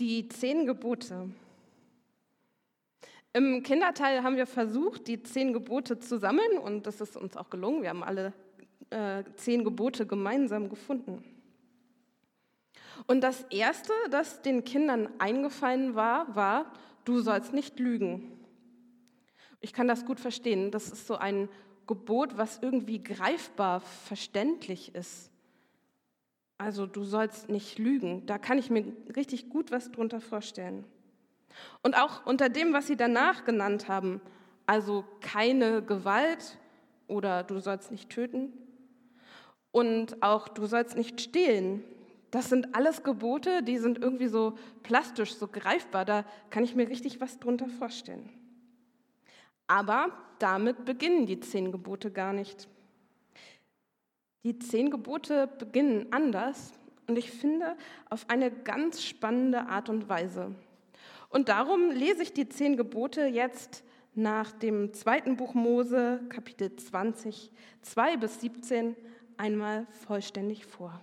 Die zehn Gebote. Im Kinderteil haben wir versucht, die zehn Gebote zu sammeln und das ist uns auch gelungen. Wir haben alle äh, zehn Gebote gemeinsam gefunden. Und das Erste, das den Kindern eingefallen war, war, du sollst nicht lügen. Ich kann das gut verstehen. Das ist so ein Gebot, was irgendwie greifbar, verständlich ist. Also du sollst nicht lügen. Da kann ich mir richtig gut was drunter vorstellen. Und auch unter dem, was sie danach genannt haben, also keine Gewalt oder du sollst nicht töten und auch du sollst nicht stehlen. Das sind alles Gebote, die sind irgendwie so plastisch, so greifbar. Da kann ich mir richtig was drunter vorstellen. Aber damit beginnen die zehn Gebote gar nicht. Die zehn Gebote beginnen anders und ich finde auf eine ganz spannende Art und Weise. Und darum lese ich die zehn Gebote jetzt nach dem zweiten Buch Mose, Kapitel 20, 2 bis 17, einmal vollständig vor.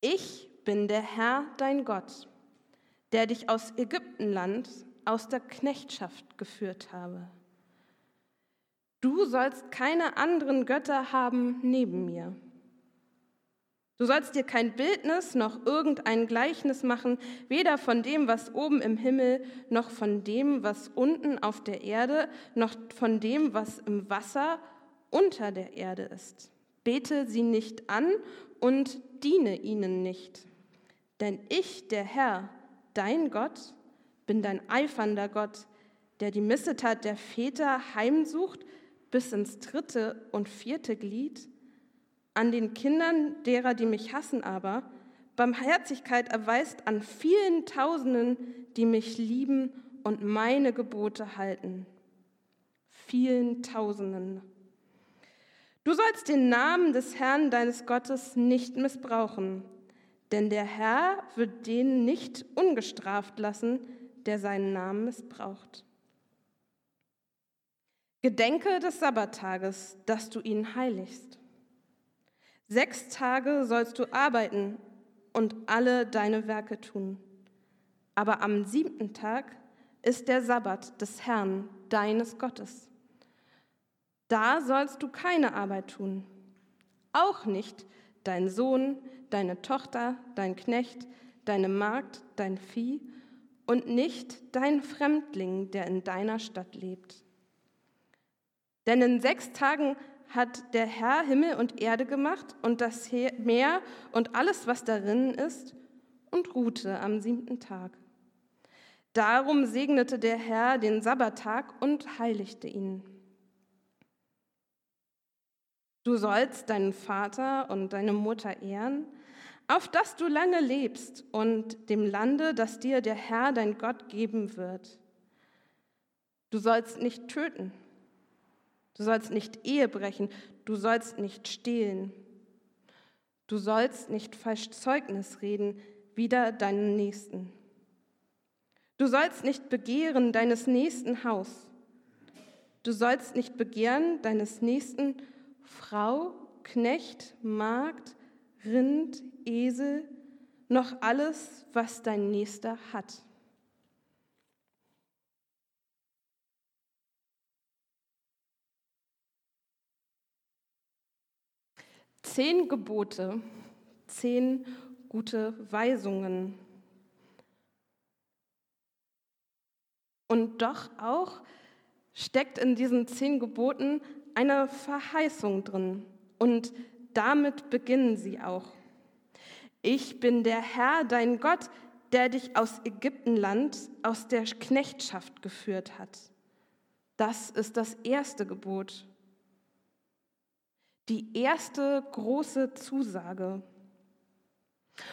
Ich bin der Herr, dein Gott, der dich aus Ägyptenland, aus der Knechtschaft geführt habe. Du sollst keine anderen Götter haben neben mir. Du sollst dir kein Bildnis noch irgendein Gleichnis machen, weder von dem, was oben im Himmel, noch von dem, was unten auf der Erde, noch von dem, was im Wasser unter der Erde ist. Bete sie nicht an und diene ihnen nicht. Denn ich, der Herr, dein Gott, bin dein eifernder Gott, der die Missetat der Väter heimsucht bis ins dritte und vierte Glied, an den Kindern derer, die mich hassen aber, Barmherzigkeit erweist an vielen Tausenden, die mich lieben und meine Gebote halten. Vielen Tausenden. Du sollst den Namen des Herrn deines Gottes nicht missbrauchen, denn der Herr wird den nicht ungestraft lassen, der seinen Namen missbraucht. Gedenke des Sabbattages, dass du ihn heiligst. Sechs Tage sollst du arbeiten und alle deine Werke tun. Aber am siebten Tag ist der Sabbat des Herrn, deines Gottes. Da sollst du keine Arbeit tun, auch nicht dein Sohn, deine Tochter, dein Knecht, deine Magd, dein Vieh und nicht dein Fremdling, der in deiner Stadt lebt. Denn in sechs Tagen hat der Herr Himmel und Erde gemacht und das Meer und alles, was darin ist, und ruhte am siebten Tag. Darum segnete der Herr den Sabbattag und heiligte ihn. Du sollst deinen Vater und deine Mutter ehren, auf dass du lange lebst und dem Lande, das dir der Herr dein Gott geben wird. Du sollst nicht töten. Du sollst nicht Ehe brechen. Du sollst nicht stehlen. Du sollst nicht falsch Zeugnis reden, wider deinen Nächsten. Du sollst nicht begehren deines nächsten Haus. Du sollst nicht begehren deines nächsten Frau, Knecht, Magd, Rind, Esel, noch alles, was dein Nächster hat. Zehn Gebote, zehn gute Weisungen. Und doch auch steckt in diesen zehn Geboten eine Verheißung drin. Und damit beginnen sie auch. Ich bin der Herr, dein Gott, der dich aus Ägyptenland, aus der Knechtschaft geführt hat. Das ist das erste Gebot die erste große Zusage.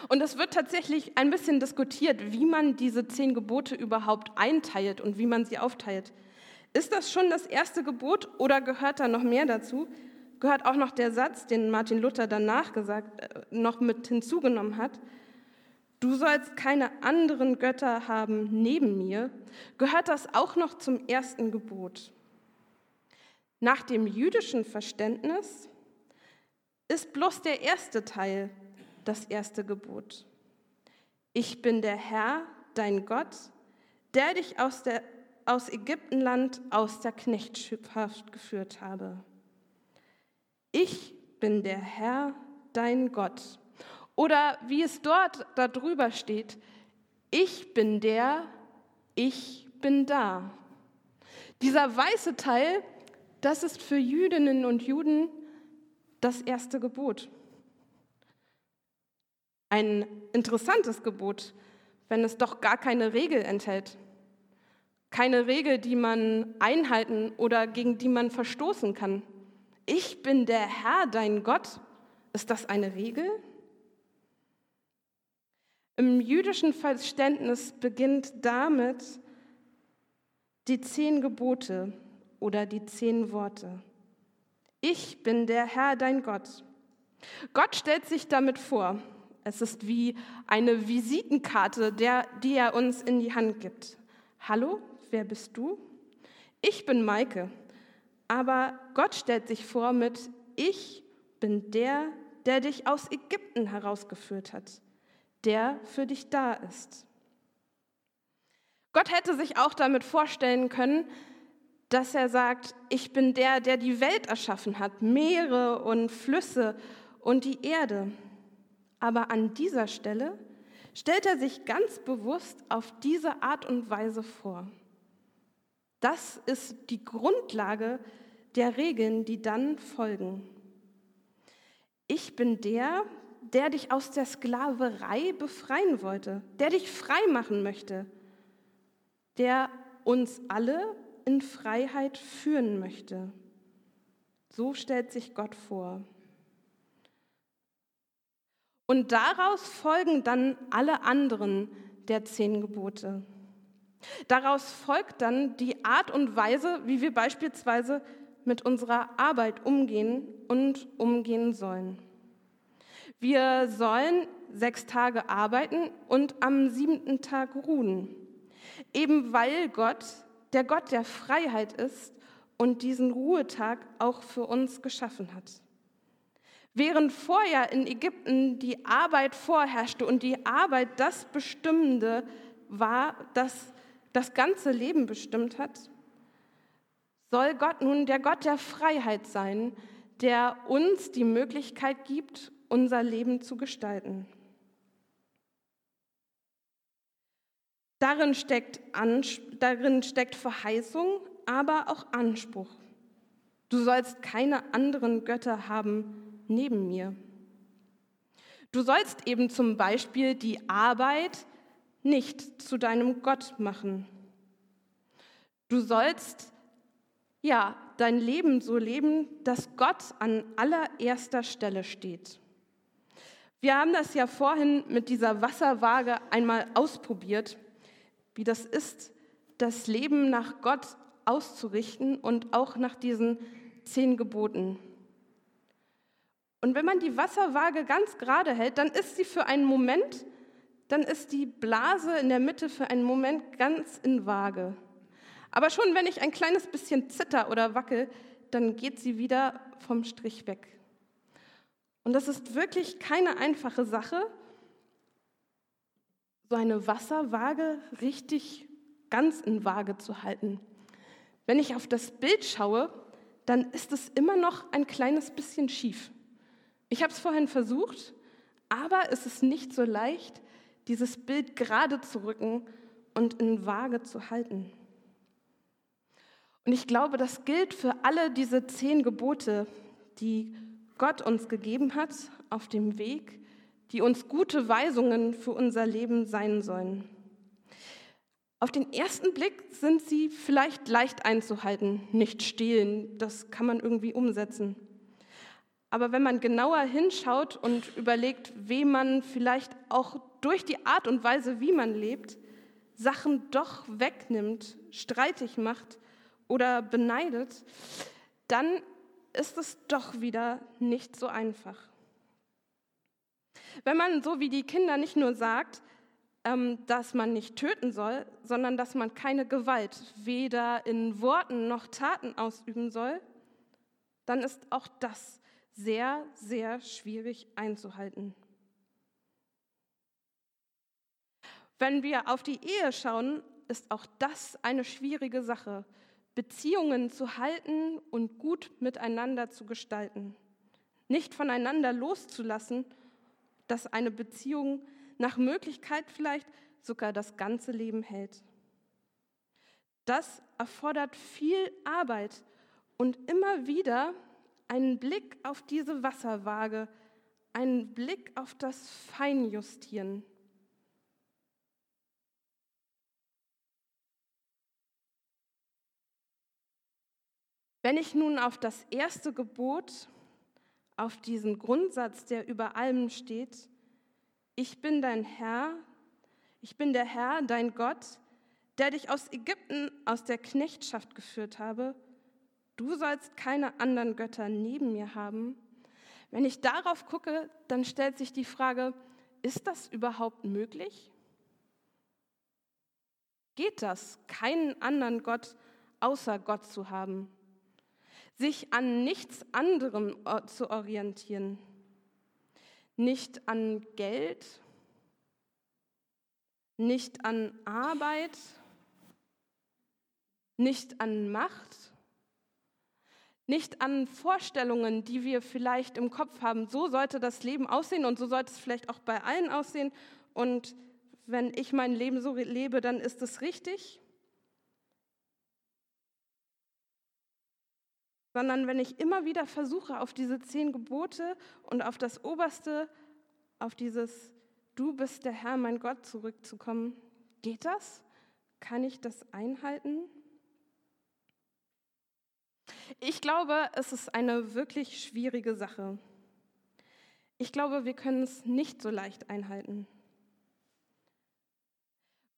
Und es wird tatsächlich ein bisschen diskutiert, wie man diese zehn Gebote überhaupt einteilt und wie man sie aufteilt. Ist das schon das erste Gebot oder gehört da noch mehr dazu? Gehört auch noch der Satz, den Martin Luther danach gesagt, äh, noch mit hinzugenommen hat? Du sollst keine anderen Götter haben neben mir. Gehört das auch noch zum ersten Gebot? Nach dem jüdischen Verständnis ist bloß der erste Teil, das erste Gebot. Ich bin der Herr, dein Gott, der dich aus, der, aus Ägyptenland, aus der Knechtschaft geführt habe. Ich bin der Herr, dein Gott. Oder wie es dort darüber steht, ich bin der, ich bin da. Dieser weiße Teil, das ist für Jüdinnen und Juden das erste Gebot. Ein interessantes Gebot, wenn es doch gar keine Regel enthält. Keine Regel, die man einhalten oder gegen die man verstoßen kann. Ich bin der Herr, dein Gott. Ist das eine Regel? Im jüdischen Verständnis beginnt damit die zehn Gebote oder die zehn Worte. Ich bin der Herr, dein Gott. Gott stellt sich damit vor. Es ist wie eine Visitenkarte, der, die er uns in die Hand gibt. Hallo, wer bist du? Ich bin Maike. Aber Gott stellt sich vor mit, ich bin der, der dich aus Ägypten herausgeführt hat, der für dich da ist. Gott hätte sich auch damit vorstellen können, dass er sagt, ich bin der, der die Welt erschaffen hat, Meere und Flüsse und die Erde. Aber an dieser Stelle stellt er sich ganz bewusst auf diese Art und Weise vor. Das ist die Grundlage der Regeln, die dann folgen. Ich bin der, der dich aus der Sklaverei befreien wollte, der dich frei machen möchte, der uns alle in Freiheit führen möchte. So stellt sich Gott vor. Und daraus folgen dann alle anderen der zehn Gebote. Daraus folgt dann die Art und Weise, wie wir beispielsweise mit unserer Arbeit umgehen und umgehen sollen. Wir sollen sechs Tage arbeiten und am siebten Tag ruhen, eben weil Gott der Gott der Freiheit ist und diesen Ruhetag auch für uns geschaffen hat. Während vorher in Ägypten die Arbeit vorherrschte und die Arbeit das Bestimmende war, das das ganze Leben bestimmt hat, soll Gott nun der Gott der Freiheit sein, der uns die Möglichkeit gibt, unser Leben zu gestalten. Darin steckt, darin steckt Verheißung, aber auch Anspruch. Du sollst keine anderen Götter haben neben mir. Du sollst eben zum Beispiel die Arbeit nicht zu deinem Gott machen. Du sollst ja dein Leben so leben, dass Gott an allererster Stelle steht. Wir haben das ja vorhin mit dieser Wasserwaage einmal ausprobiert, wie das ist, das Leben nach Gott auszurichten und auch nach diesen zehn Geboten. Und wenn man die Wasserwaage ganz gerade hält, dann ist sie für einen Moment, dann ist die Blase in der Mitte für einen Moment ganz in Waage. Aber schon wenn ich ein kleines bisschen zitter oder wackel, dann geht sie wieder vom Strich weg. Und das ist wirklich keine einfache Sache, so eine Wasserwaage richtig ganz in Waage zu halten. Wenn ich auf das Bild schaue, dann ist es immer noch ein kleines bisschen schief. Ich habe es vorhin versucht, aber es ist nicht so leicht, dieses Bild gerade zu rücken und in Waage zu halten. Und ich glaube, das gilt für alle diese zehn Gebote, die Gott uns gegeben hat auf dem Weg, die uns gute Weisungen für unser Leben sein sollen. Auf den ersten Blick sind sie vielleicht leicht einzuhalten, nicht stehlen, das kann man irgendwie umsetzen. Aber wenn man genauer hinschaut und überlegt, wem man vielleicht auch durch die Art und Weise, wie man lebt, Sachen doch wegnimmt, streitig macht oder beneidet, dann ist es doch wieder nicht so einfach. Wenn man so wie die Kinder nicht nur sagt, ähm, dass man nicht töten soll, sondern dass man keine Gewalt weder in Worten noch Taten ausüben soll, dann ist auch das sehr, sehr schwierig einzuhalten. Wenn wir auf die Ehe schauen, ist auch das eine schwierige Sache, Beziehungen zu halten und gut miteinander zu gestalten. Nicht voneinander loszulassen, dass eine Beziehung nach Möglichkeit vielleicht sogar das ganze Leben hält. Das erfordert viel Arbeit und immer wieder einen Blick auf diese Wasserwaage, einen Blick auf das Feinjustieren. Wenn ich nun auf das erste Gebot, auf diesen Grundsatz, der über allem steht, ich bin dein Herr, ich bin der Herr, dein Gott, der dich aus Ägypten, aus der Knechtschaft geführt habe, du sollst keine anderen Götter neben mir haben. Wenn ich darauf gucke, dann stellt sich die Frage, ist das überhaupt möglich? Geht das, keinen anderen Gott außer Gott zu haben? Sich an nichts anderem zu orientieren. Nicht an Geld, nicht an Arbeit, nicht an Macht, nicht an Vorstellungen, die wir vielleicht im Kopf haben. So sollte das Leben aussehen und so sollte es vielleicht auch bei allen aussehen. Und wenn ich mein Leben so lebe, dann ist es richtig. Sondern wenn ich immer wieder versuche, auf diese zehn Gebote und auf das Oberste, auf dieses Du bist der Herr, mein Gott zurückzukommen. Geht das? Kann ich das einhalten? Ich glaube, es ist eine wirklich schwierige Sache. Ich glaube, wir können es nicht so leicht einhalten.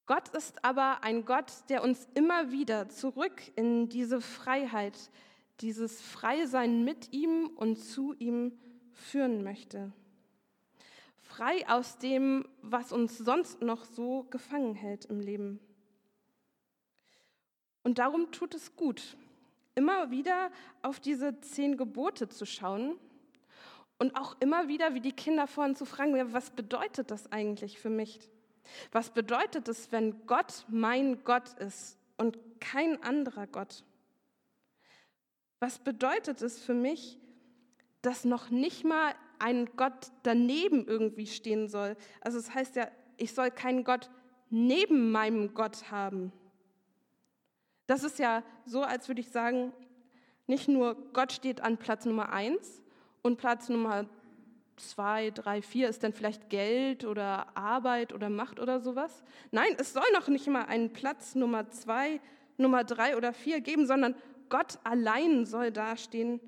Gott ist aber ein Gott, der uns immer wieder zurück in diese Freiheit, dieses Freisein mit ihm und zu ihm führen möchte. Frei aus dem, was uns sonst noch so gefangen hält im Leben. Und darum tut es gut, immer wieder auf diese zehn Gebote zu schauen und auch immer wieder, wie die Kinder vorhin zu fragen, was bedeutet das eigentlich für mich? Was bedeutet es, wenn Gott mein Gott ist und kein anderer Gott? Was bedeutet es für mich, dass noch nicht mal ein Gott daneben irgendwie stehen soll? Also es das heißt ja, ich soll keinen Gott neben meinem Gott haben. Das ist ja so, als würde ich sagen, nicht nur Gott steht an Platz Nummer eins und Platz Nummer zwei, drei, vier ist dann vielleicht Geld oder Arbeit oder Macht oder sowas. Nein, es soll noch nicht mal einen Platz Nummer zwei, Nummer drei oder vier geben, sondern Gott allein soll dastehen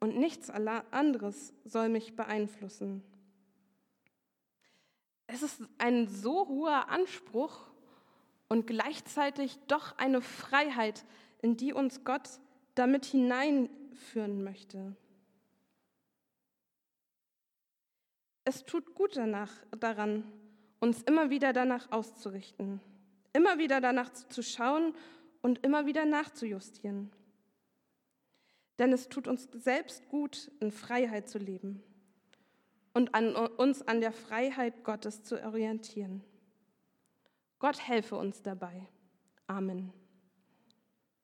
und nichts anderes soll mich beeinflussen. Es ist ein so hoher Anspruch und gleichzeitig doch eine Freiheit, in die uns Gott damit hineinführen möchte. Es tut gut danach, daran, uns immer wieder danach auszurichten, immer wieder danach zu schauen und immer wieder nachzujustieren denn es tut uns selbst gut, in Freiheit zu leben und an uns an der Freiheit Gottes zu orientieren. Gott helfe uns dabei. Amen.